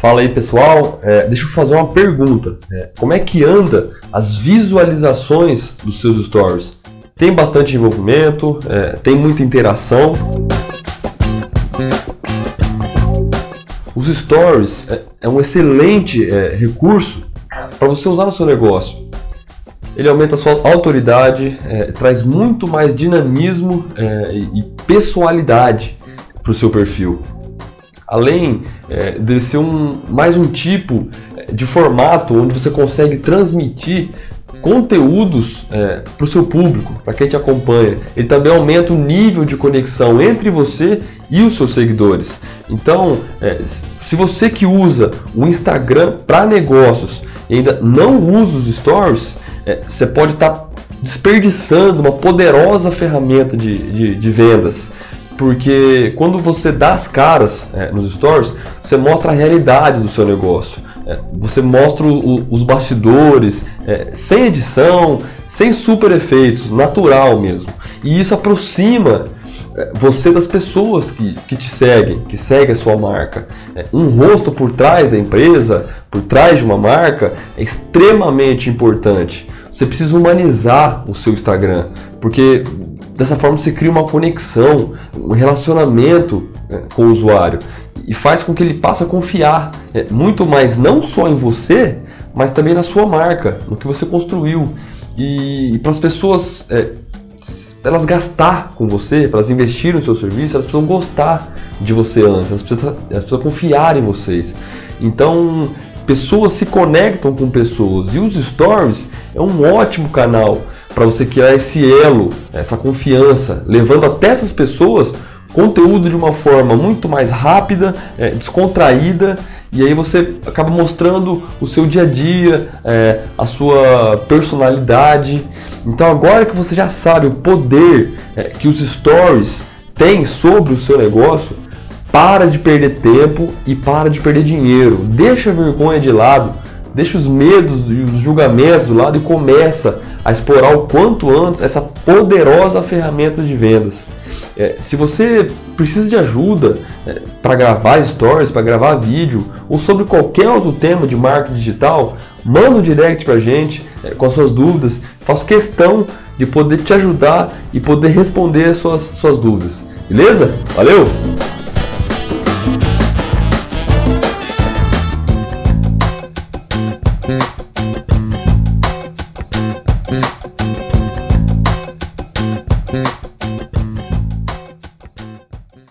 Fala aí pessoal, é, deixa eu fazer uma pergunta. É, como é que anda as visualizações dos seus stories? Tem bastante envolvimento? É, tem muita interação? Os stories é, é um excelente é, recurso para você usar no seu negócio. Ele aumenta a sua autoridade, é, traz muito mais dinamismo e pessoalidade para o seu perfil além é, de ser um, mais um tipo é, de formato onde você consegue transmitir conteúdos é, para o seu público, para quem te acompanha. Ele também aumenta o nível de conexão entre você e os seus seguidores. Então, é, se você que usa o Instagram para negócios e ainda não usa os stories, é, você pode estar tá desperdiçando uma poderosa ferramenta de, de, de vendas porque quando você dá as caras é, nos stories, você mostra a realidade do seu negócio. É, você mostra o, os bastidores, é, sem edição, sem super efeitos, natural mesmo. E isso aproxima é, você das pessoas que, que te seguem, que seguem a sua marca. É, um rosto por trás da empresa, por trás de uma marca, é extremamente importante. Você precisa humanizar o seu Instagram, porque Dessa forma você cria uma conexão, um relacionamento né, com o usuário e faz com que ele passe a confiar é, muito mais não só em você, mas também na sua marca, no que você construiu. E, e para as pessoas é, elas gastar com você, para elas investirem no seu serviço, elas precisam gostar de você antes, elas precisam, elas precisam confiar em vocês. Então, pessoas se conectam com pessoas e os stories é um ótimo canal para você criar esse elo, essa confiança, levando até essas pessoas conteúdo de uma forma muito mais rápida, é, descontraída e aí você acaba mostrando o seu dia a dia, é, a sua personalidade. Então agora que você já sabe o poder é, que os stories têm sobre o seu negócio, para de perder tempo e para de perder dinheiro. Deixa a vergonha de lado, deixa os medos e os julgamentos do lado e começa a explorar o quanto antes essa poderosa ferramenta de vendas. É, se você precisa de ajuda é, para gravar stories, para gravar vídeo ou sobre qualquer outro tema de marketing digital, manda um direct para a gente é, com as suas dúvidas. Faço questão de poder te ajudar e poder responder as suas, suas dúvidas. Beleza? Valeu! Mm-hmm.